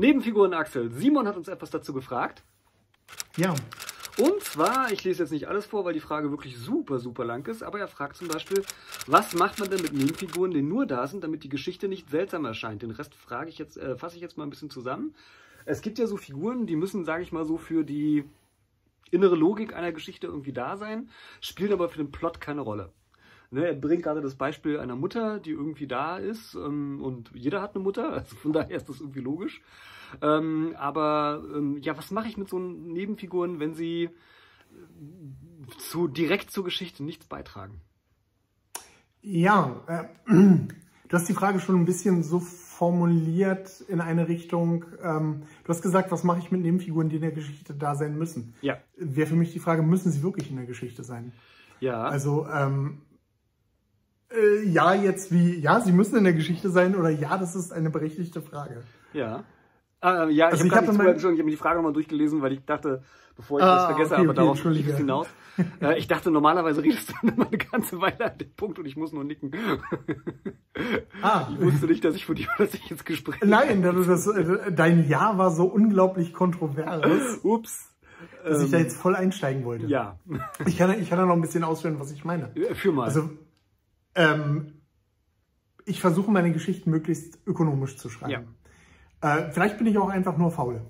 Nebenfiguren Axel. Simon hat uns etwas dazu gefragt. Ja. Und zwar, ich lese jetzt nicht alles vor, weil die Frage wirklich super, super lang ist, aber er fragt zum Beispiel, was macht man denn mit Nebenfiguren, die nur da sind, damit die Geschichte nicht seltsam erscheint? Den Rest frage ich jetzt, äh, fasse ich jetzt mal ein bisschen zusammen. Es gibt ja so Figuren, die müssen, sage ich mal so, für die innere Logik einer Geschichte irgendwie da sein, spielen aber für den Plot keine Rolle. Ne, er bringt gerade das Beispiel einer Mutter, die irgendwie da ist ähm, und jeder hat eine Mutter, also von daher ist das irgendwie logisch. Ähm, aber ähm, ja, was mache ich mit so Nebenfiguren, wenn sie äh, zu, direkt zur Geschichte nichts beitragen? Ja, äh, du hast die Frage schon ein bisschen so formuliert in eine Richtung. Ähm, du hast gesagt, was mache ich mit Nebenfiguren, die in der Geschichte da sein müssen? Ja. Wäre für mich die Frage, müssen sie wirklich in der Geschichte sein? Ja. Also, ähm, äh, ja, jetzt wie, ja, sie müssen in der Geschichte sein oder ja, das ist eine berechtigte Frage. Ja. Äh, ja, Also ich ich habe hab mein... ich habe mir die Frage nochmal durchgelesen, weil ich dachte, bevor ich Ah, das vergesse, okay, aber okay, darauf entschuldige. es hinaus. äh, ich dachte, normalerweise redest du immer eine ganze Weile an dem Punkt und ich muss nur nicken. Ah, Ich wusste nicht, dass ich von dir, dass ich ins Gespräch. nein, das, das, äh, dein Ja war so unglaublich kontrovers, Ups. dass ich da Ähm, jetzt voll einsteigen wollte. ja. Ich kann, ich kann da noch ein bisschen ausführen, was ich meine. Für mal. Also, ähm, ich versuche meine Geschichten möglichst ökonomisch zu schreiben. Äh, vielleicht bin ich auch einfach nur faul.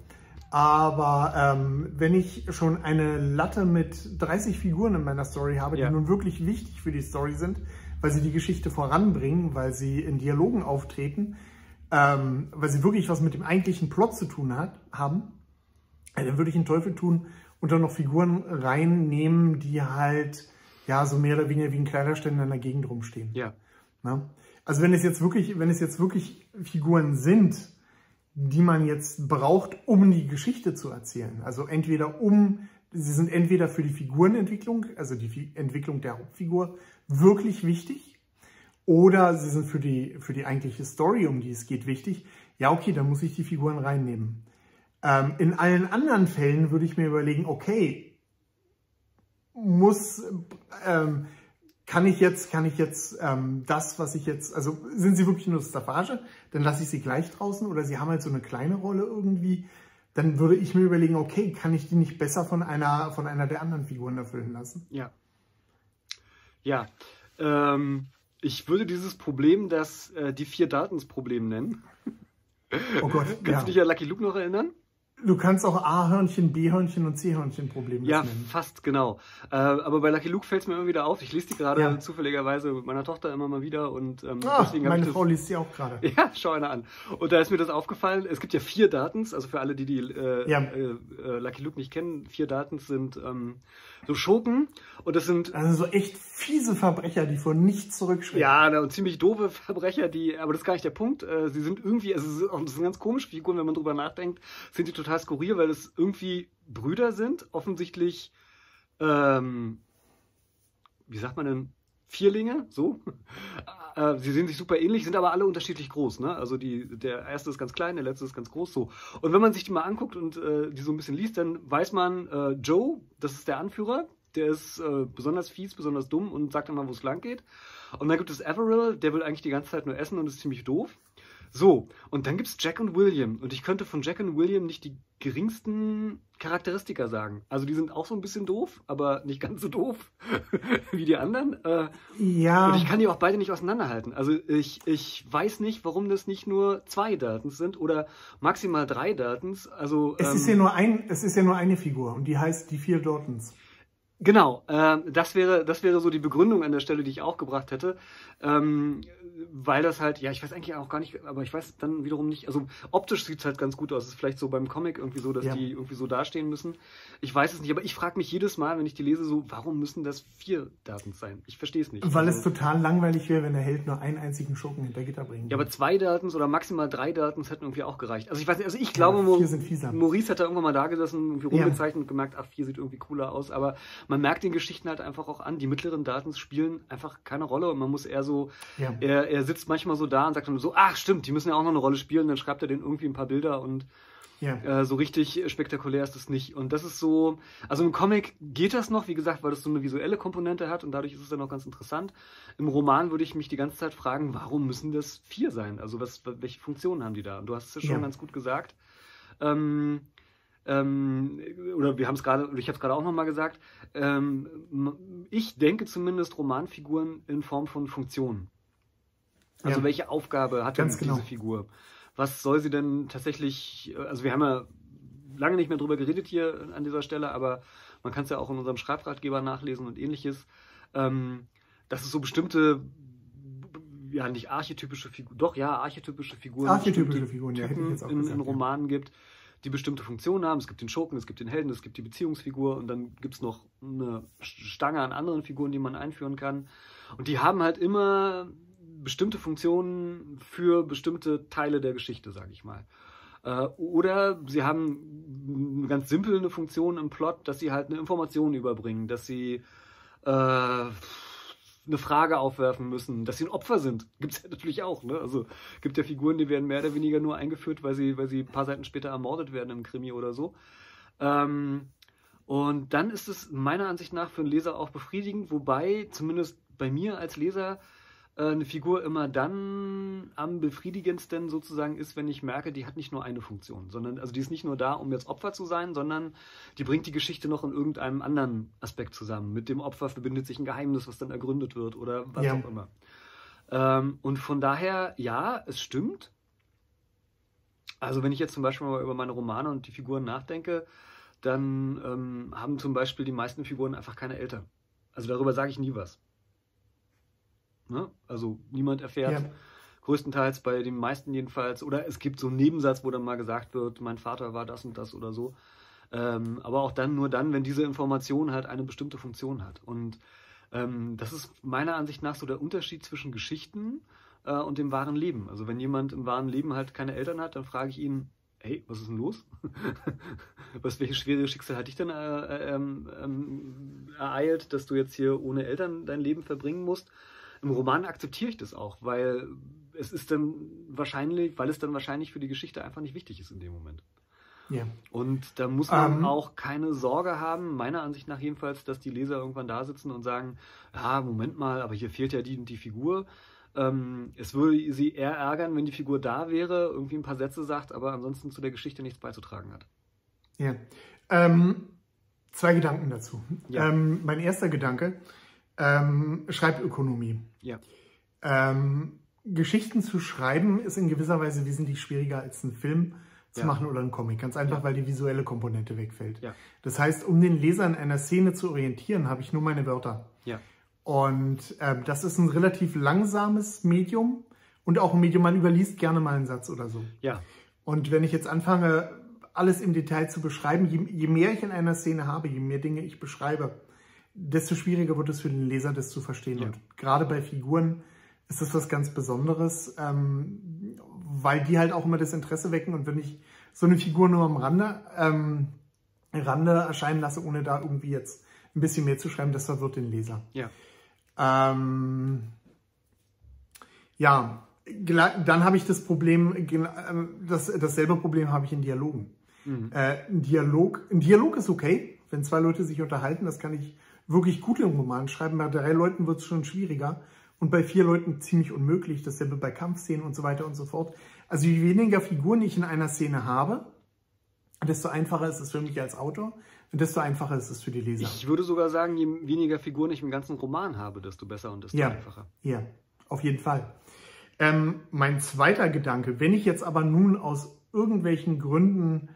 Aber ähm, wenn ich schon eine Latte mit 30 Figuren in meiner Story habe, Ja. die nun wirklich wichtig für die Story sind, weil sie die Geschichte voranbringen, weil sie in Dialogen auftreten, ähm, weil sie wirklich was mit dem eigentlichen Plot zu tun hat, haben, äh, dann würde ich einen Teufel tun und dann noch Figuren reinnehmen, die halt ja so mehr oder weniger wie ein Kleiderständer in der Gegend rumstehen. ja. Ne? Also wenn es jetzt wirklich, wenn es jetzt wirklich Figuren sind, die man jetzt braucht, um die Geschichte zu erzählen. Also entweder um, sie sind entweder für die Figurenentwicklung, also die Entwicklung der Hauptfigur, wirklich wichtig, oder sie sind für die, für die eigentliche Story, um die es geht, wichtig. Ja, okay, dann muss ich die Figuren reinnehmen. Ähm, in allen anderen Fällen würde ich mir überlegen, okay, muss, ähm, kann ich jetzt, kann ich jetzt ähm, das, was ich jetzt, also sind sie wirklich nur Staffage, dann lasse ich sie gleich draußen oder sie haben halt so eine kleine Rolle irgendwie, dann würde ich mir überlegen, okay, kann ich die nicht besser von einer, von einer der anderen Figuren erfüllen lassen? Ja. Ja. Ähm, ich würde dieses Problem das äh, die vier Datens-Problem nennen. Oh Gott, Kannst ja. du dich an Lucky Luke noch erinnern? Du kannst auch A-Hörnchen, B-Hörnchen und C-Hörnchen Probleme Ja, nennen. fast genau. Äh, aber bei Lucky Luke fällt es mir immer wieder auf. Ich lese die gerade Ja. zufälligerweise mit meiner Tochter immer mal wieder und ähm, Ah, deswegen meine ich das. Frau liest sie auch gerade. Ja, schau einer an. Und da ist mir das aufgefallen. Es gibt ja vier Datens, also für alle, die die äh, Ja. äh, äh, Lucky Luke nicht kennen, vier Datens sind ähm, so Schurken und das sind Also so echt fiese Verbrecher, die vor nichts zurückschrecken. Ja, na, und ziemlich doofe Verbrecher, die, aber das ist gar nicht der Punkt. Äh, Sie sind irgendwie, also das sind ganz komische Figuren, wenn man drüber nachdenkt, sind die total skurril, weil es irgendwie Brüder sind, offensichtlich, ähm, wie sagt man denn, Vierlinge, so. Äh, Sie sehen sich super ähnlich, sind aber alle unterschiedlich groß. Ne? Also die, der erste ist ganz klein, der letzte ist ganz groß. So. Und wenn man sich die mal anguckt und äh, die so ein bisschen liest, dann weiß man, äh, Joe, das ist der Anführer, der ist äh, besonders fies, besonders dumm und sagt immer, wo es lang geht. Und dann gibt es Averill, der will eigentlich die ganze Zeit nur essen und ist ziemlich doof. So, und dann gibt es Jack und William. Und ich könnte von Jack und William nicht die geringsten Charakteristika sagen. Also die sind auch so ein bisschen doof, aber nicht ganz so doof wie die anderen. Äh, Ja, und ich kann die auch beide nicht auseinanderhalten. Also ich, ich weiß nicht, warum das nicht nur zwei Datens sind oder maximal drei Datens. Also es, ähm, ist ja nur ein, es ist ja nur eine Figur und die heißt die vier Dortons. Genau, ähm, das wäre das wäre so die Begründung an der Stelle, die ich auch gebracht hätte, ähm, weil das halt, ja, ich weiß eigentlich auch gar nicht, aber ich weiß dann wiederum nicht, also optisch sieht es halt ganz gut aus. Es ist vielleicht so beim Comic irgendwie so, dass Ja. die irgendwie so dastehen müssen. Ich weiß es nicht, aber ich frage mich jedes Mal, wenn ich die lese, so, warum müssen das vier Datens sein? Ich verstehe es nicht. Weil also, es total langweilig wäre, wenn der Held nur einen einzigen Schurken hinter Gitter bringt. Ja, aber zwei Datens oder maximal drei Datens hätten irgendwie auch gereicht. Also ich weiß nicht, also ich glaube, fieser. Maurice hat da irgendwann mal da gesessen, irgendwie Ja. rumgezeichnet und gemerkt, ach, vier sieht irgendwie cooler aus. Aber man merkt den Geschichten halt einfach auch an, die mittleren Datens spielen einfach keine Rolle und man muss eher so, Ja. er, er sitzt manchmal so da und sagt dann so, ach stimmt, die müssen ja auch noch eine Rolle spielen, dann schreibt er denen irgendwie ein paar Bilder und Ja. Äh, so richtig spektakulär ist es nicht. Und das ist so, also im Comic geht das noch, wie gesagt, weil das so eine visuelle Komponente hat und dadurch ist es dann auch ganz interessant. Im Roman würde ich mich die ganze Zeit fragen, warum müssen das vier sein? Also was, welche Funktionen haben die da? Und du hast es ja schon ja. ganz gut gesagt. Ähm, ähm, oder wir haben es gerade, ich habe es gerade auch nochmal gesagt, ähm, ich denke zumindest Romanfiguren in Form von Funktionen. Also ja. welche Aufgabe hat Ganz genau. diese Figur? Was soll sie denn tatsächlich, also wir haben ja lange nicht mehr drüber geredet hier an dieser Stelle, aber man kann es ja auch in unserem Schreibratgeber nachlesen und ähnliches, ähm, dass es so bestimmte, ja nicht archetypische Figuren, doch ja, archetypische Figuren, archetypische Figuren ja, in, gesagt, in, Romanen ja. gibt, die bestimmte Funktionen haben. Es gibt den Schurken, es gibt den Helden, es gibt die Beziehungsfigur und dann gibt es noch eine Stange an anderen Figuren, die man einführen kann. Und die haben halt immer bestimmte Funktionen für bestimmte Teile der Geschichte, sage ich mal. Äh, oder sie haben ganz simpel eine Funktion im Plot, dass sie halt eine Information überbringen, dass sie äh, eine Frage aufwerfen müssen, dass sie ein Opfer sind. Gibt es ja natürlich auch. Ne? Also gibt ja Figuren, die werden mehr oder weniger nur eingeführt, weil sie, weil sie ein paar Seiten später ermordet werden im Krimi oder so. Ähm, und dann ist es meiner Ansicht nach für einen Leser auch befriedigend, wobei zumindest bei mir als Leser eine Figur immer dann am befriedigendsten sozusagen ist, wenn ich merke, die hat nicht nur eine Funktion, sondern also die ist nicht nur da, um jetzt Opfer zu sein, sondern die bringt die Geschichte noch in irgendeinem anderen Aspekt zusammen. Mit dem Opfer verbindet sich ein Geheimnis, was dann ergründet wird oder was ja. auch immer. Ähm, und von daher, ja, es stimmt. Also wenn ich jetzt zum Beispiel mal über meine Romane und die Figuren nachdenke, dann ähm, haben zum Beispiel die meisten Figuren einfach keine Eltern. Also darüber sage ich nie was. Ne? Also niemand erfährt. Ja. Größtenteils bei den meisten jedenfalls. Oder es gibt so einen Nebensatz, wo dann mal gesagt wird, mein Vater war das und das oder so. Ähm, aber auch dann nur dann, wenn diese Information halt eine bestimmte Funktion hat. Und ähm, das ist meiner Ansicht nach so der Unterschied zwischen Geschichten äh, und dem wahren Leben. Also wenn jemand im wahren Leben halt keine Eltern hat, dann frage ich ihn, hey, was ist denn los? was, welches schwere Schicksal hat dich denn äh, äh, ähm, ähm, ereilt, dass du jetzt hier ohne Eltern dein Leben verbringen musst? Im Roman akzeptiere ich das auch, weil es ist dann wahrscheinlich, weil es dann wahrscheinlich für die Geschichte einfach nicht wichtig ist in dem Moment. Ja. Und da muss man um, ähm. auch keine Sorge haben, meiner Ansicht nach jedenfalls, dass die Leser irgendwann da sitzen und sagen, ja, Moment mal, aber hier fehlt ja die und die Figur. Ähm, es würde sie eher ärgern, wenn die Figur da wäre, irgendwie ein paar Sätze sagt, aber ansonsten zu der Geschichte nichts beizutragen hat. Ja. Ähm, zwei Gedanken dazu. Ja. Ähm, mein erster Gedanke, ähm, Schreibökonomie. Ja. Ähm, Geschichten zu schreiben ist in gewisser Weise wesentlich schwieriger als einen Film zu ja. machen oder einen Comic. Ganz einfach, ja. weil die visuelle Komponente wegfällt. Ja. Das heißt, um den Leser in einer Szene zu orientieren, habe ich nur meine Wörter. Ja. Und äh, das ist ein relativ langsames Medium und auch ein Medium, man überliest gerne mal einen Satz oder so. Ja. Und wenn ich jetzt anfange, alles im Detail zu beschreiben, je, je mehr ich in einer Szene habe, je mehr Dinge ich beschreibe, desto schwieriger wird es für den Leser, das zu verstehen. Ja. Und gerade bei Figuren ist das was ganz Besonderes, ähm, weil die halt auch immer das Interesse wecken. Und wenn ich so eine Figur nur am Rande, ähm, Rande erscheinen lasse, ohne da irgendwie jetzt ein bisschen mehr zu schreiben, das verwirrt den Leser. Ja. Ähm, ja, dann habe ich das Problem, ähm, das, dasselbe Problem habe ich in Dialogen. Mhm. Äh, ein, Dialog, ein Dialog ist okay, wenn zwei Leute sich unterhalten, das kann ich wirklich gut im Roman schreiben. Bei drei Leuten wird es schon schwieriger und bei vier Leuten ziemlich unmöglich. Dasselbe bei Kampfszenen und so weiter und so fort. Also je weniger Figuren ich in einer Szene habe, desto einfacher ist es für mich als Autor und desto einfacher ist es für die Leser. Ich würde sogar sagen, je weniger Figuren ich im ganzen Roman habe, desto besser und desto ja, einfacher. Ja, auf jeden Fall. Ähm, mein zweiter Gedanke, wenn ich jetzt aber nun aus irgendwelchen Gründen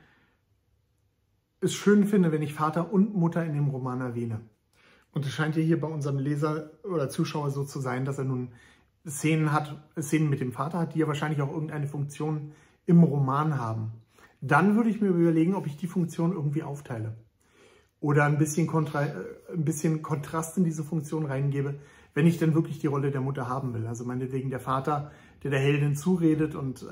es schön finde, wenn ich Vater und Mutter in dem Roman erwähne, und es scheint ja hier bei unserem Leser oder Zuschauer so zu sein, dass er nun Szenen hat, Szenen mit dem Vater hat, die ja wahrscheinlich auch irgendeine Funktion im Roman haben. Dann würde ich mir überlegen, ob ich die Funktion irgendwie aufteile. Oder ein bisschen, Kontra, äh, ein bisschen Kontrast in diese Funktion reingebe, wenn ich denn wirklich die Rolle der Mutter haben will. Also meinetwegen der Vater, der der Heldin zuredet und äh,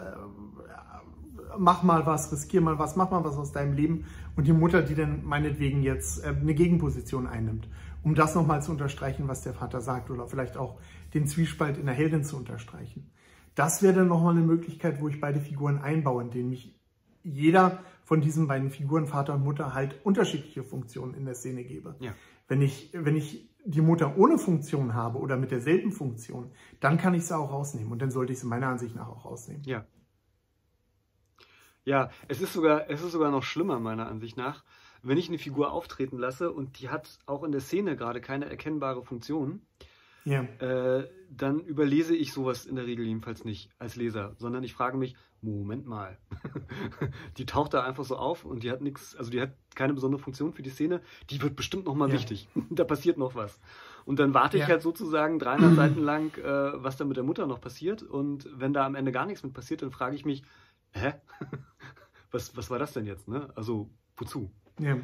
mach mal was, riskier mal was, mach mal was aus deinem Leben. Und die Mutter, die dann meinetwegen jetzt äh, eine Gegenposition einnimmt um das nochmal zu unterstreichen, was der Vater sagt oder vielleicht auch den Zwiespalt in der Heldin zu unterstreichen. Das wäre dann nochmal eine Möglichkeit, wo ich beide Figuren einbaue, indem ich jeder von diesen beiden Figuren, Vater und Mutter, halt unterschiedliche Funktionen in der Szene gebe. Ja. Wenn ich, wenn ich die Mutter ohne Funktion habe oder mit derselben Funktion, dann kann ich sie auch rausnehmen und dann sollte ich sie meiner Ansicht nach auch rausnehmen. Ja. Ja, es ist sogar, es ist sogar noch schlimmer, meiner Ansicht nach, wenn ich eine Figur auftreten lasse und die hat auch in der Szene gerade keine erkennbare Funktion, Ja. äh, dann überlese ich sowas in der Regel jedenfalls nicht als Leser, sondern ich frage mich, Moment mal, die taucht da einfach so auf und die hat nichts, also die hat keine besondere Funktion für die Szene, die wird bestimmt nochmal Ja. wichtig. da passiert noch was. Und dann warte ich Ja. halt sozusagen 300 Seiten lang, äh, was da mit der Mutter noch passiert und wenn da am Ende gar nichts mit passiert, dann frage ich mich, hä? was, was war das denn jetzt, ne? Also, wozu? Ja.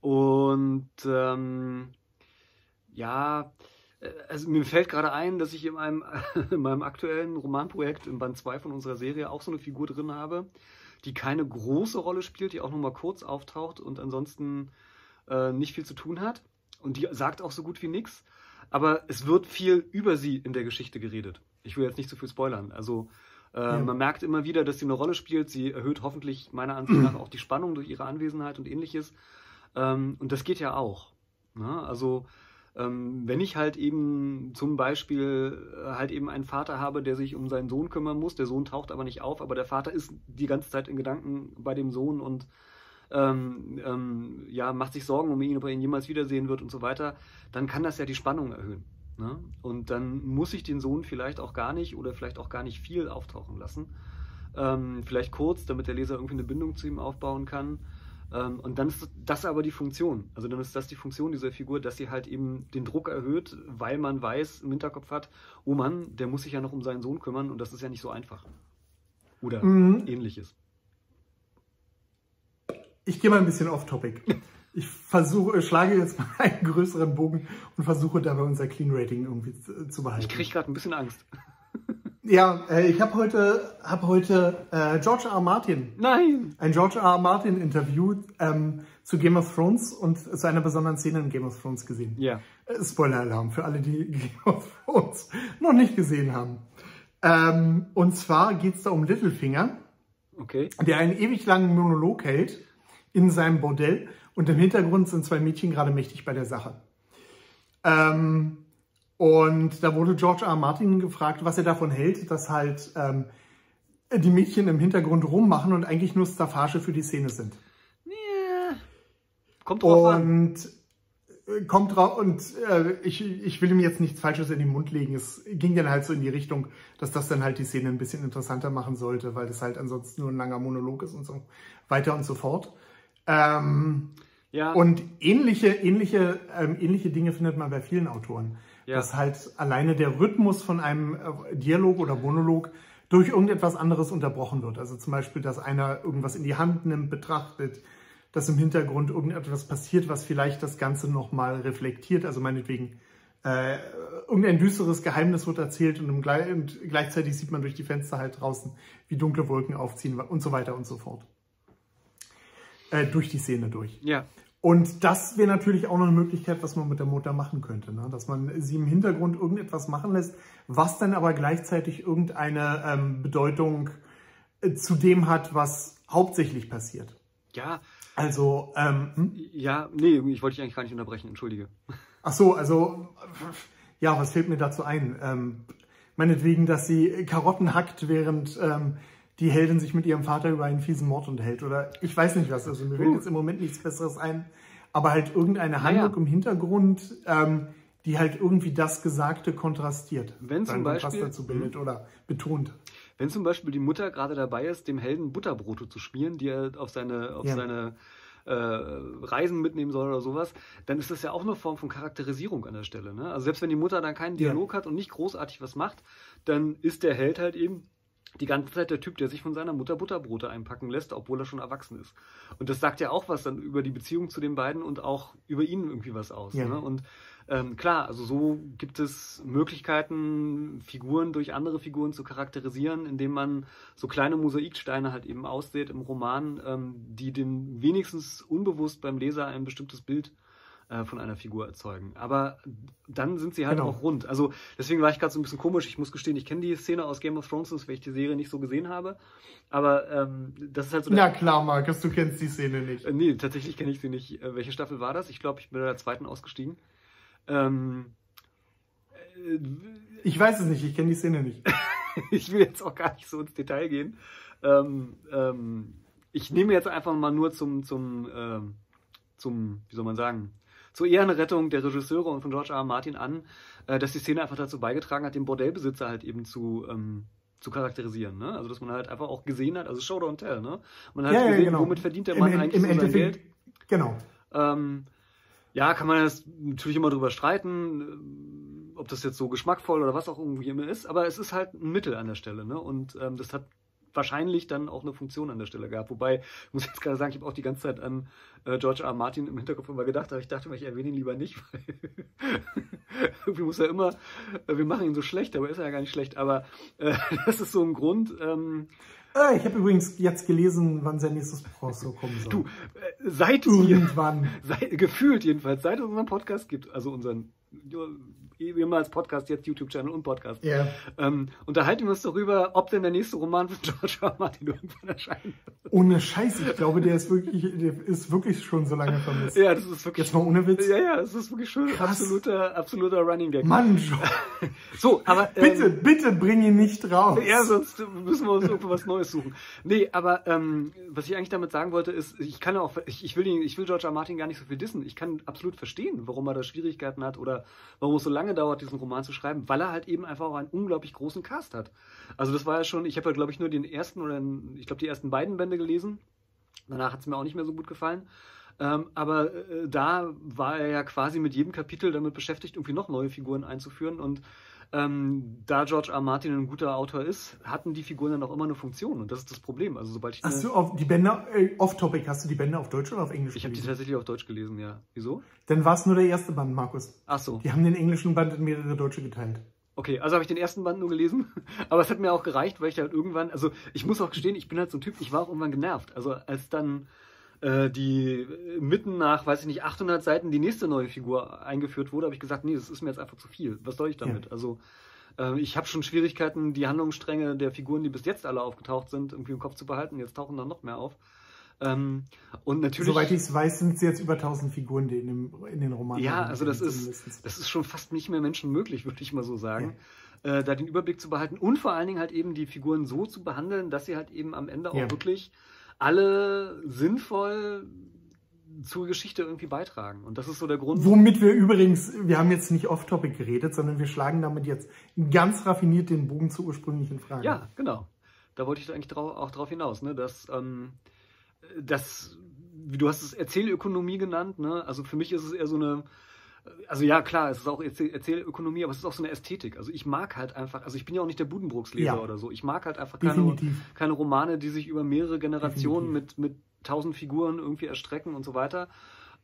Und ähm, ja, äh, also mir fällt gerade ein, dass ich in meinem, in meinem aktuellen Romanprojekt im Band 2 von unserer Serie auch so eine Figur drin habe, die keine große Rolle spielt, die auch nur mal kurz auftaucht und ansonsten äh, nicht viel zu tun hat. Und die sagt auch so gut wie nichts. Aber es wird viel über sie in der Geschichte geredet. Ich will jetzt nicht zu viel spoilern. Also äh, Ja. man merkt immer wieder, dass sie eine Rolle spielt. Sie erhöht hoffentlich meiner Ansicht nach auch die Spannung durch ihre Anwesenheit und ähnliches. Ähm, und das geht ja auch. Ne? Also ähm, wenn ich halt eben zum Beispiel äh, halt eben einen Vater habe, der sich um seinen Sohn kümmern muss, der Sohn taucht aber nicht auf, aber der Vater ist die ganze Zeit in Gedanken bei dem Sohn und ähm, ähm, ja, macht sich Sorgen um ihn, ob er ihn jemals wiedersehen wird und so weiter, dann kann das ja die Spannung erhöhen. Ne? Und dann muss ich den Sohn vielleicht auch gar nicht oder vielleicht auch gar nicht viel auftauchen lassen. Ähm, vielleicht kurz, damit der Leser irgendwie eine Bindung zu ihm aufbauen kann. Ähm, und dann ist das aber die Funktion. Also dann ist das die Funktion dieser Figur, dass sie halt eben den Druck erhöht, weil man weiß, im Hinterkopf hat, oh Mann, der muss sich ja noch um seinen Sohn kümmern und das ist ja nicht so einfach. Oder Mhm. ähnliches. Ich gehe mal ein bisschen off-topic. Ich versuche, schlage jetzt mal einen größeren Bogen und versuche dabei unser Clean Rating irgendwie zu, zu behalten. Ich kriege gerade ein bisschen Angst. ja, äh, ich habe heute, hab heute äh, George R. R. Martin, Nein! ein George R. R. Martin Interview ähm, zu Game of Thrones und zu einer besonderen Szene in Game of Thrones gesehen. Ja. Äh, Spoiler-Alarm für alle, die Game of Thrones noch nicht gesehen haben. Ähm, und zwar geht es da um Littlefinger, Okay. der einen ewig langen Monolog hält in seinem Bordell und im Hintergrund sind zwei Mädchen gerade mächtig bei der Sache. Ähm, und da wurde George R. Martin gefragt, was er davon hält, dass halt ähm, die Mädchen im Hintergrund rummachen und eigentlich nur Staffage für die Szene sind. Ja. Kommt drauf an. Und äh, kommt drauf und äh, ich, ich will ihm jetzt nichts Falsches in den Mund legen. Es ging dann halt so in die Richtung, dass das dann halt die Szene ein bisschen interessanter machen sollte, weil das halt ansonsten nur ein langer Monolog ist und so weiter und so fort. Ähm, Ja. und ähnliche, ähnliche, ähm, ähnliche Dinge findet man bei vielen Autoren. Ja. Dass halt alleine der Rhythmus von einem äh, Dialog oder Monolog durch irgendetwas anderes unterbrochen wird. Also zum Beispiel, dass einer irgendwas in die Hand nimmt, betrachtet, dass im Hintergrund irgendetwas passiert, was vielleicht das Ganze nochmal reflektiert. Also meinetwegen, äh, irgendein düsteres Geheimnis wird erzählt und, im Gle und gleichzeitig sieht man durch die Fenster halt draußen, wie dunkle Wolken aufziehen und so weiter und so fort. Äh, durch die Szene durch. ja. Und das wäre natürlich auch noch eine Möglichkeit, was man mit der Mutter machen könnte. Ne? Dass man sie im Hintergrund irgendetwas machen lässt, was dann aber gleichzeitig irgendeine ähm, Bedeutung äh, zu dem hat, was hauptsächlich passiert. Ja. Also, ähm, hm? Ja, nee, ich wollte dich eigentlich gar nicht unterbrechen, entschuldige. ach so, also, ja, was fällt mir dazu ein? Ähm, meinetwegen, dass sie Karotten hackt, während ähm, die Heldin sich mit ihrem Vater über einen fiesen Mord unterhält. Oder ich weiß nicht was. Also mir fällt Uh. jetzt im Moment nichts Besseres ein. Aber halt irgendeine Naja. Handlung im Hintergrund, ähm, die halt irgendwie das Gesagte kontrastiert. Wenn zum Beispiel- dazu bildet oder betont. Wenn zum Beispiel die Mutter gerade dabei ist, dem Helden Butterbrote zu schmieren, die er auf seine, auf Ja. seine äh, Reisen mitnehmen soll oder sowas, dann ist das ja auch eine Form von Charakterisierung an der Stelle. Ne? Also selbst wenn die Mutter dann keinen Ja. Dialog hat und nicht großartig was macht, dann ist der Held halt eben die ganze Zeit der Typ, der sich von seiner Mutter Butterbrote einpacken lässt, obwohl er schon erwachsen ist. Und das sagt ja auch was dann über die Beziehung zu den beiden und auch über ihn irgendwie was aus. Ja. Ne? Und ähm, klar, also so gibt es Möglichkeiten, Figuren durch andere Figuren zu charakterisieren, indem man so kleine Mosaiksteine halt eben aussät im Roman, ähm, die den wenigstens unbewusst beim Leser ein bestimmtes Bild äh, von einer Figur erzeugen. Aber dann sind sie halt Genau. auch rund. Also deswegen war ich gerade so ein bisschen komisch. Ich muss gestehen, ich kenne die Szene aus Game of Thrones, weil ich die Serie nicht so gesehen habe. Aber ähm, das ist halt so Ja klar, Markus, du kennst die Szene nicht. äh, nee, tatsächlich kenne ich sie nicht. Äh, welche Staffel war das? Ich glaube, ich bin bei der zweiten ausgestiegen. Ähm, äh, Ich weiß es nicht, ich kenne die Szene nicht. ich will jetzt auch gar nicht so ins Detail gehen. Ähm, ähm, ich nehme jetzt einfach mal nur zum, zum, ähm, zum, wie soll man sagen, zur Ehrenrettung der Regisseure und von George R. R. Martin an, äh, dass die Szene einfach dazu beigetragen hat, den Bordellbesitzer halt eben zu, ähm, zu charakterisieren. Ne? Also, dass man halt einfach auch gesehen hat, also Show don't tell, ne? Man hat Ja, ja, gesehen, genau. womit verdient der Mann Im, eigentlich im so sein Geld. Genau. Ähm, ja, kann man jetzt natürlich immer drüber streiten, ähm, ob das jetzt so geschmackvoll oder was auch irgendwie immer ist, aber es ist halt ein Mittel an der Stelle, ne? Und ähm, das hat wahrscheinlich dann auch eine Funktion an der Stelle gehabt. Wobei, ich muss jetzt gerade sagen, ich habe auch die ganze Zeit an äh, George R. R. Martin im Hinterkopf immer gedacht, aber ich dachte mir, ich erwähne ihn lieber nicht, weil irgendwie muss er immer, äh, wir machen ihn so schlecht, aber ist er ja gar nicht schlecht, aber äh, das ist so ein Grund, ähm, Äh, ich habe übrigens jetzt gelesen, wann sein nächstes Buch rauskommen soll. du, äh, seit Irgendwann. Seit, gefühlt jedenfalls, seit es unseren Podcast gibt, also unseren ehemals Podcast, jetzt YouTube-Channel und Podcast, Ja. ähm, unterhalten wir uns darüber, ob denn der nächste Roman von George R. Martin irgendwann erscheint. Ohne Scheiß, ich glaube, der ist wirklich, der ist wirklich schon so lange vermisst. Ja, das ist wirklich. Jetzt mal ohne Witz. Ja, ja, das ist wirklich Krass. absoluter, absoluter Running Gag. Mann, Jo, So, aber. bitte, Ähm, bitte bring ihn nicht raus. ja, sonst müssen wir uns irgendwo was Neues suchen. Nee, aber ähm, was ich eigentlich damit sagen wollte, ist, ich kann auch, ich, ich will ihn, ich will George. R. Martin gar nicht so viel dissen. Ich kann absolut verstehen, warum er da Schwierigkeiten hat oder warum es so lange dauert, diesen Roman zu schreiben, weil er halt eben einfach auch einen unglaublich großen Cast hat. Also das war ja schon, ich habe ja glaube ich nur den ersten oder den, ich glaube die ersten beiden Bände gelesen. Danach hat es mir auch nicht mehr so gut gefallen. Ähm, aber äh, da war er ja quasi mit jedem Kapitel damit beschäftigt, irgendwie noch neue Figuren einzuführen. Und ähm, da George R. Martin ein guter Autor ist, hatten die Figuren dann auch immer eine Funktion. Und das ist das Problem. Also sobald ich Hast eine- du auf die Bänder, äh, off-topic, hast du die Bänder auf Deutsch oder auf Englisch ich habe die tatsächlich auf Deutsch gelesen, ja. Wieso? Dann war es nur der erste Band, Markus. Ach so. Die haben den englischen Band in mehrere Deutsche geteilt. Okay, also habe ich den ersten Band nur gelesen, aber es hat mir auch gereicht, weil ich halt irgendwann, also ich muss auch gestehen, ich bin halt so ein Typ, ich war auch irgendwann genervt. Also als dann äh, die äh, mitten nach, weiß ich nicht, 800 Seiten die nächste neue Figur eingeführt wurde, habe ich gesagt, nee, das ist mir jetzt einfach zu viel. Was soll ich damit? Ja. Also äh, ich habe schon Schwierigkeiten, die Handlungsstränge der Figuren, die bis jetzt alle aufgetaucht sind, irgendwie im Kopf zu behalten. Jetzt tauchen dann noch mehr auf. Ähm, und natürlich. Soweit ich es weiß, sind es jetzt über 1000 Figuren, die in, dem, in den Romanen Ja, also das ist, mindestens. das ist schon fast nicht mehr menschenmöglich, würde ich mal so sagen, äh, da den Überblick zu behalten und vor allen Dingen halt eben die Figuren so zu behandeln, dass sie halt eben am Ende auch Ja. wirklich alle sinnvoll zur Geschichte irgendwie beitragen. Und das ist so der Grund. Womit wir übrigens, wir haben jetzt nicht off-topic geredet, sondern wir schlagen damit jetzt ganz raffiniert den Bogen zur ursprünglichen Frage. Ja, genau. Da wollte ich eigentlich drau auch drauf hinaus, ne? dass, ähm, dass, wie du hast es Erzählökonomie genannt, ne? also für mich ist es eher so eine, also ja, klar, es ist auch Erzähl Erzählökonomie, aber es ist auch so eine Ästhetik. Also ich mag halt einfach, also ich bin ja auch nicht der Budenbrooks-Leser Ja. oder so. Ich mag halt einfach keine, keine Romane, die sich über mehrere Generationen Definitiv. mit, mit tausend Figuren irgendwie erstrecken und so weiter.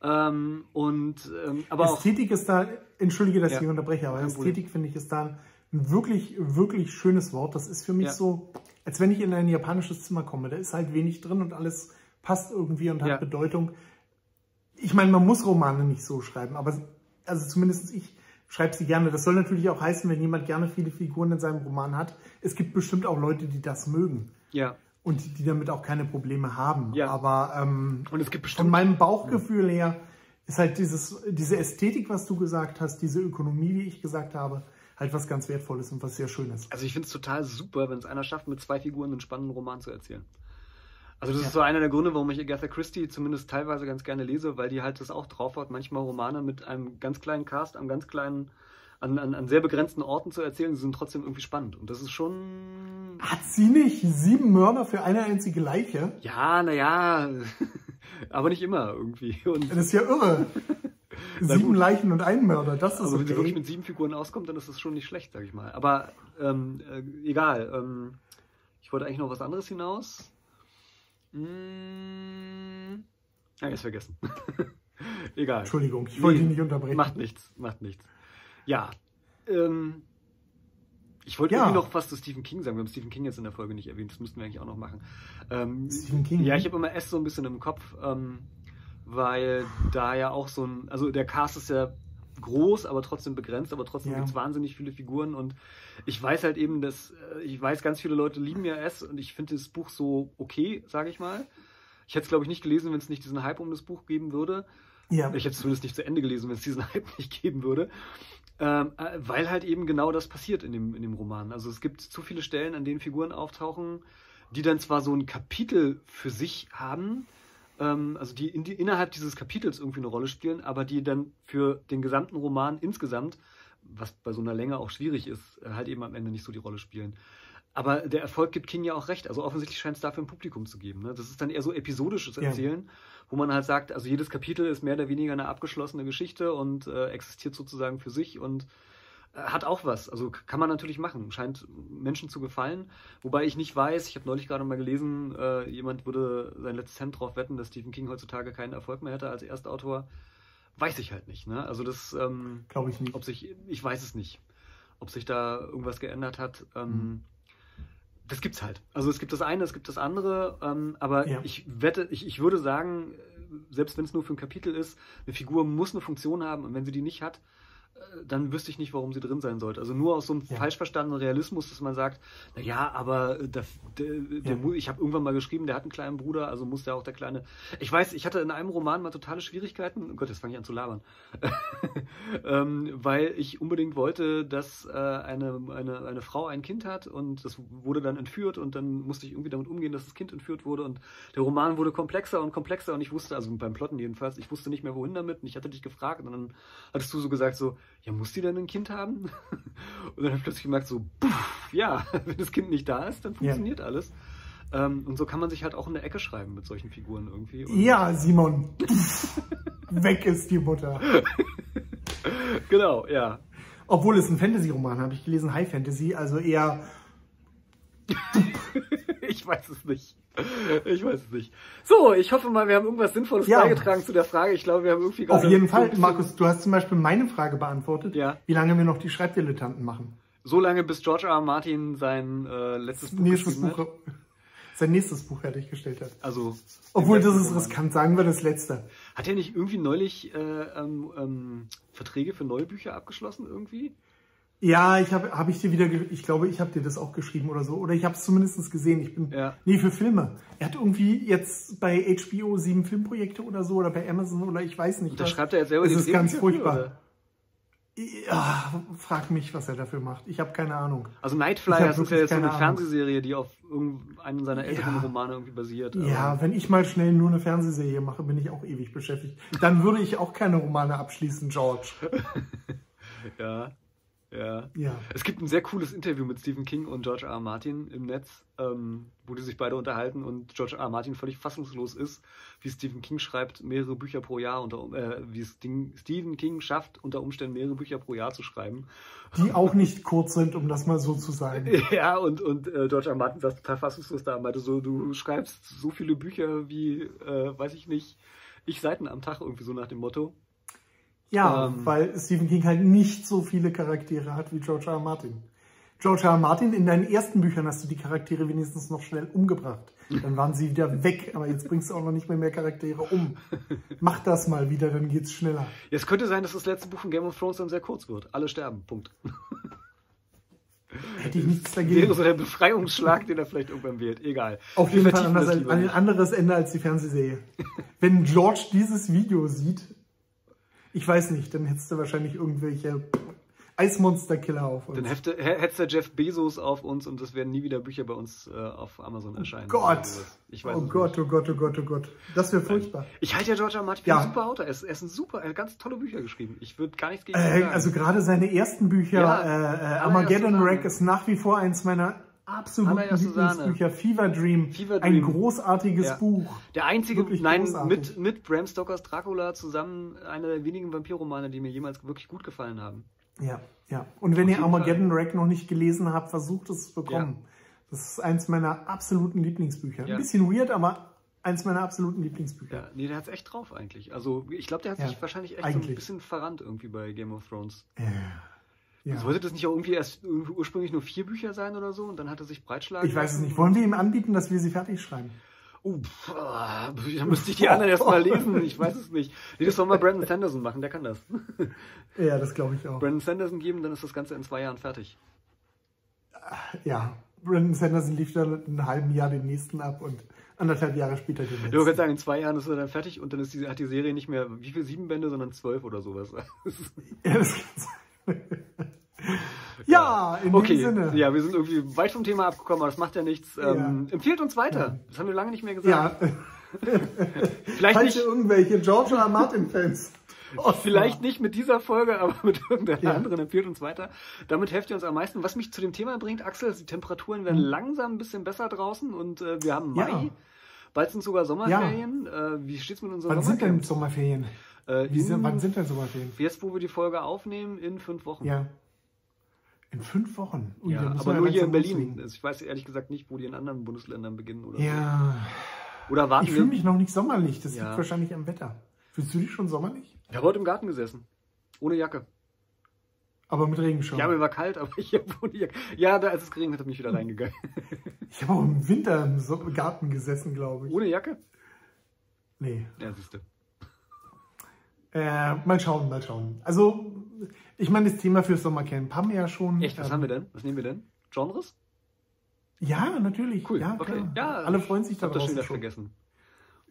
Ähm, und ähm, aber auch Ästhetik ist da, entschuldige, dass Ja. ich unterbreche, aber. Ästhetik finde ich ist da ein wirklich, wirklich schönes Wort. Das ist für mich Ja. so, als wenn ich in ein japanisches Zimmer komme. Da ist halt wenig drin und alles passt irgendwie und hat. Bedeutung. Ich meine, man muss Romane nicht so schreiben, aber also zumindest ich schreibe sie gerne. Das soll natürlich auch heißen, wenn jemand gerne viele Figuren in seinem Roman hat. Es gibt bestimmt auch Leute, die das mögen ja. und die, die damit auch keine Probleme haben. Ja. Aber ähm, Und es gibt von bestimmt meinem Bauchgefühl her ist halt dieses, diese Ästhetik, was du gesagt hast, diese Ökonomie, wie ich gesagt habe, halt was ganz Wertvolles und was sehr Schönes. Also ich finde es total super, wenn es einer schafft, mit zwei Figuren einen spannenden Roman zu erzählen. Also das Ja. ist so einer der Gründe, warum ich Agatha Christie zumindest teilweise ganz gerne lese, weil die halt das auch drauf hat, manchmal Romane mit einem ganz kleinen Cast, am ganz kleinen, an, an, an sehr begrenzten Orten zu erzählen, die sind trotzdem irgendwie spannend. Und das ist schon. Hat sie nicht sieben Mörder für eine einzige Leiche? Ja, naja, aber nicht immer irgendwie. Und Das ist ja irre. Sieben. Leichen und ein Mörder, das ist also wenn sie wirklich okay. mit sieben Figuren auskommt, dann ist das schon nicht schlecht, sag ich mal. Aber ähm, äh, egal. Ähm, ich wollte eigentlich noch was anderes hinaus. Hm, ah, jetzt vergessen. egal. Entschuldigung, ich wollte Nee, ihn nicht unterbrechen. Macht nichts, macht nichts. Ja. Ähm, ich wollte Ja. irgendwie noch was zu Stephen King sagen. Wir haben Stephen King jetzt in der Folge nicht erwähnt. Das müssten wir eigentlich auch noch machen. Ähm, Stephen King? Ja, ich habe immer S so ein bisschen im Kopf, ähm, weil da ja auch so ein, also der Cast ist ja groß, aber trotzdem begrenzt, aber trotzdem Ja. gibt es wahnsinnig viele Figuren und ich weiß halt eben, dass, äh, ich weiß, ganz viele Leute lieben ja es und ich finde das Buch so okay, sage ich mal. Ich hätte es, glaube ich, nicht gelesen, wenn es nicht diesen Hype um das Buch geben würde. Ja, Ich hätte es zumindest nicht zu Ende gelesen, wenn es diesen Hype nicht geben würde. Ähm, äh, weil halt eben genau das passiert in dem, in dem Roman. Also es gibt zu viele Stellen, an denen Figuren auftauchen, die dann zwar so ein Kapitel für sich haben, ähm, also die, in die innerhalb dieses Kapitels irgendwie eine Rolle spielen, aber die dann für den gesamten Roman insgesamt, was bei so einer Länge auch schwierig ist, äh, halt eben am Ende nicht so die Rolle spielen. Aber der Erfolg gibt King ja auch recht. Also offensichtlich scheint es dafür ein Publikum zu geben. Ne? Das ist dann eher so episodisches Ja. Erzählen, wo man halt sagt, also jedes Kapitel ist mehr oder weniger eine abgeschlossene Geschichte und äh, existiert sozusagen für sich und hat auch was. Also kann man natürlich machen. Scheint Menschen zu gefallen. Wobei ich nicht weiß, ich habe neulich gerade mal gelesen, äh, jemand würde sein letztes Hemd drauf wetten, dass Stephen King heutzutage keinen Erfolg mehr hätte als Erstautor. Weiß ich halt nicht. Ne? Also das, ähm, glaube ich nicht. ob sich, ich weiß es nicht, ob sich da irgendwas geändert hat. Ähm, Mhm. Das gibt's halt. Also es gibt das eine, es gibt das andere, ähm, aber Ja. ich wette, ich, ich würde sagen, äh, selbst wenn es nur für ein Kapitel ist, eine Figur muss eine Funktion haben und wenn sie die nicht hat, dann wüsste ich nicht, warum sie drin sein sollte. Also nur aus so einem Ja. falsch verstandenen Realismus, dass man sagt, na ja, aber äh, der, der, der, Ja. ich habe irgendwann mal geschrieben, der hat einen kleinen Bruder, also muss der auch der kleine. Ich weiß, ich hatte in einem Roman mal totale Schwierigkeiten. Oh Gott, jetzt fange ich an zu labern. ähm, weil ich unbedingt wollte, dass äh, eine, eine, eine Frau ein Kind hat und das wurde dann entführt und dann musste ich irgendwie damit umgehen, dass das Kind entführt wurde und der Roman wurde komplexer und komplexer und ich wusste, also beim Plotten jedenfalls, ich wusste nicht mehr wohin damit und ich hatte dich gefragt und dann hattest du so gesagt so, ja, muss die denn ein Kind haben? Und dann habe ich plötzlich gemerkt so, puff, ja, wenn das Kind nicht da ist, dann funktioniert alles. Ähm, und so kann man sich halt auch in der Ecke schreiben mit solchen Figuren irgendwie. Und Ja, Simon. Weg ist die Mutter. Genau, ja. Obwohl es ein Fantasy-Roman habe ich gelesen, High Fantasy, also eher Ich weiß es nicht. Ich weiß es nicht. So, ich hoffe mal, wir haben irgendwas Sinnvolles Ja. beigetragen zu der Frage. Ich glaube, wir haben irgendwie auf jeden Fall. Markus, du hast zum Beispiel meine Frage beantwortet, Ja. wie lange wir noch die Schreibdilettanten machen. So lange, bis George R. R. Martin sein äh, letztes Buch Nächstes Buch, hat. sein nächstes Buch fertiggestellt hat. Also. Obwohl, das ist riskant, sagen wir das letzte. Hat er nicht irgendwie neulich äh, ähm, ähm, Verträge für neue Bücher abgeschlossen irgendwie? Ja, ich habe hab ich dir wieder, ich glaube, ich habe dir das auch geschrieben oder so. Oder ich habe es zumindest gesehen. Ich bin, Ja. nee, für Filme. Er hat irgendwie jetzt bei HBO sieben Filmprojekte oder so oder bei Amazon oder ich weiß nicht. Da schreibt er jetzt selber Es die ist ganz furchtbar. oder? Ja, frag mich, was er dafür macht. Ich habe keine Ahnung. Also Nightflyers ist ja jetzt so eine Ahnung. Fernsehserie, die auf irgendeinem seiner älteren Ja. Romane irgendwie basiert. Ja, wenn ich mal schnell nur eine Fernsehserie mache, bin ich auch ewig beschäftigt. Dann würde ich auch keine Romane abschließen, George. Ja. Ja. Ja. Es gibt ein sehr cooles Interview mit Stephen King und George R. R. Martin im Netz, ähm, wo die sich beide unterhalten und George R. R. Martin völlig fassungslos ist, wie Stephen King schreibt mehrere Bücher pro Jahr, unter, äh, wie es Ding, Stephen King schafft, unter Umständen mehrere Bücher pro Jahr zu schreiben. Die auch nicht kurz sind, um das mal so zu sagen. Ja, und, und äh, George R. R. Martin saß total fassungslos da und meinte so, du schreibst so viele Bücher wie, äh, weiß ich nicht, ich Seiten am Tag, irgendwie so nach dem Motto. Ja, Ähm. weil Stephen King halt nicht so viele Charaktere hat wie George R. R. Martin. George R. R. Martin, in deinen ersten Büchern hast du die Charaktere wenigstens noch schnell umgebracht. Dann waren sie wieder weg, aber jetzt bringst du auch noch nicht mehr mehr Charaktere um. Mach das mal wieder, dann geht's schneller. Ja, es könnte sein, dass das letzte Buch von Game of Thrones dann sehr kurz wird. Alle sterben, Punkt. Hätte ich nichts Wäre dagegen. so der Befreiungsschlag, den er vielleicht irgendwann wählt. Egal. Auf jeden Fall anders, ein anderes Ende als die Fernsehserie. Wenn George dieses Video sieht, ich weiß nicht, dann hättest du wahrscheinlich irgendwelche Eismonster-Killer auf uns. Dann hetzt der Jeff Bezos auf uns und es werden nie wieder Bücher bei uns äh, auf Amazon erscheinen. Gott! Sowas. Ich weiß oh Gott, nicht. oh Gott, oh Gott, oh Gott. Das wäre furchtbar. Ich halte ja George R. Martin für Ja. einen super Autor. Er ist, er ist ein super, er hat ganz tolle Bücher geschrieben. Ich würde gar nichts gegen ihn Äh, sagen. also gerade seine ersten Bücher, Ja, äh, äh, Armageddon. Wreck ist nach wie vor eins meiner absoluten. Lieblingsbücher. Fever Dream, Fever ein Dream. großartiges Ja. Buch. der einzige, wirklich nein, großartig. mit, mit Bram Stokers Dracula zusammen einer der wenigen Vampirromane, die mir jemals wirklich gut gefallen haben. Ja, ja. Und wenn ihr jeden Armageddon Wreck noch nicht gelesen habt, versucht es zu bekommen. Das ist eins meiner absoluten Lieblingsbücher. Ja. Ein bisschen weird, aber eins meiner absoluten Lieblingsbücher. Ja, nee, der hat's echt drauf eigentlich. Also ich glaube, der hat Ja, sich wahrscheinlich echt so ein bisschen verrannt irgendwie bei Game of Thrones. Ja. Ja. Also wollte das nicht auch irgendwie erst ursprünglich nur vier Bücher sein oder so und dann hat er sich breitschlagen Ich weiß es nicht. Wollen wir ihm anbieten, dass wir sie fertig schreiben? Uh, pff, da müsste ich die anderen erst mal lesen. Ich weiß es nicht. Nee, das soll mal Brandon Sanderson machen, der kann das. Ja, das glaube ich auch. Brandon Sanderson geben, dann ist das Ganze in zwei Jahren fertig. Ja, Brandon Sanderson lief dann einen halben Jahr den nächsten ab und anderthalb Jahre später den Ich letzten. würde sagen, in zwei Jahren ist er dann fertig und dann ist die, hat die Serie nicht mehr, wie viel, sieben Bände, sondern zwölf oder sowas. Ja, das kann sein. Ja, in Okay, dem Sinne. ja, wir sind irgendwie weit vom Thema abgekommen, aber das macht ja nichts. Ähm, empfehlt uns weiter. Das haben wir lange nicht mehr gesagt. Ja, Vielleicht falls nicht, irgendwelche George R. R. Martin-Fans. Vielleicht nicht mit dieser Folge, aber mit irgendeiner Ja. anderen empfiehlt uns weiter. Damit helft ihr uns am meisten. Was mich zu dem Thema bringt, Axel, die Temperaturen werden langsam ein bisschen besser draußen und äh, wir haben Mai. Ja. Bald sind sogar Sommerferien. Äh, wie steht's mit unseren Wann sind denn Sommerferien? Sommerferien? Äh, Wie sind, in- wann sind denn Sommerferien? Jetzt, wo wir die Folge aufnehmen, in fünf Wochen. Ja. In fünf Wochen. Ui, Ja, aber nur hier in Berlin. loslegen. Also Ich weiß ehrlich gesagt nicht, wo die in anderen Bundesländern beginnen oder so. Ja. Oder warten Ich fühle mich noch nicht sommerlich. Das Ja. liegt wahrscheinlich am Wetter. Fühlst du dich schon sommerlich? Ich habe heute im Garten gesessen. Ohne Jacke. Aber mit Regenschirm. Ja, mir war kalt, aber ich habe ohne Jacke. Ja, da, als es geregnet hat, bin ich wieder reingegangen. Ich habe auch im Winter im so Garten gesessen, glaube ich. Ohne Jacke? Nee. Ja, siehst du. Äh, mal schauen, mal schauen. Also, ich meine, das Thema fürs Sommercamp haben wir ja schon. Echt, was ähm, haben wir denn? Was nehmen wir denn? Genres? Ja, natürlich. Cool. Ja, okay. Ja, Alle freuen sich ich hab das schon darauf. wieder vergessen.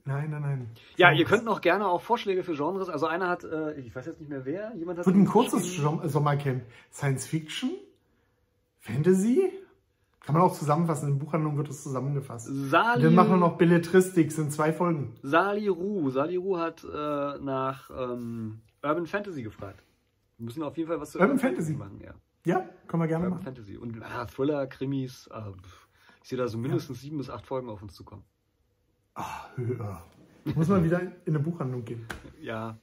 Nein, nein, nein. Ja, ihr könnt noch gerne auch Vorschläge für Genres. Also einer hat, äh, ich weiß jetzt nicht mehr wer, jemand hat. Wird ein kurzes Sommercamp. Science Fiction? Fantasy? Kann man auch zusammenfassen. In Buchhandlung wird es zusammengefasst. Sali, Dann machen wir noch Belletristik, sind zwei Folgen. Sali Ru. Sali Ru hat äh, nach ähm, Urban Fantasy gefragt. Wir müssen auf jeden Fall was zu Urban Fantasy. machen, ja. Ja, können wir gerne Urban machen. Fantasy. Und ah, Thriller, Krimis. Äh, pff, ich sehe da so mindestens sieben bis acht Folgen auf uns zukommen. Ah, ja. Muss man wieder in eine Buchhandlung gehen. Ja,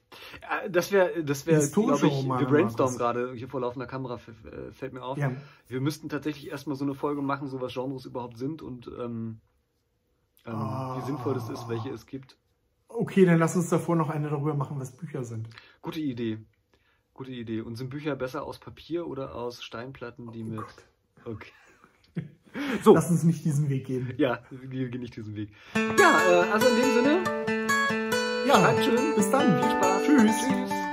Äh, das wäre, das wäre, glaube ich, wir brainstormen gerade hier vor laufender Kamera, äh, fällt mir auf. Ja. Wir müssten tatsächlich erstmal so eine Folge machen, so was Genres überhaupt sind und ähm, ähm, Ah. wie sinnvoll das ist, welche es gibt. Okay, dann lass uns davor noch eine darüber machen, was Bücher sind. Gute Idee. Gute Idee. Und sind Bücher besser aus Papier oder aus Steinplatten, die mit. Okay. So, Lass uns nicht diesen Weg gehen. ja, wir gehen nicht diesen Weg. Ja, äh, also in dem Sinne, Ja, schön. bis dann. Viel Spaß. Tschüss. Tschüss.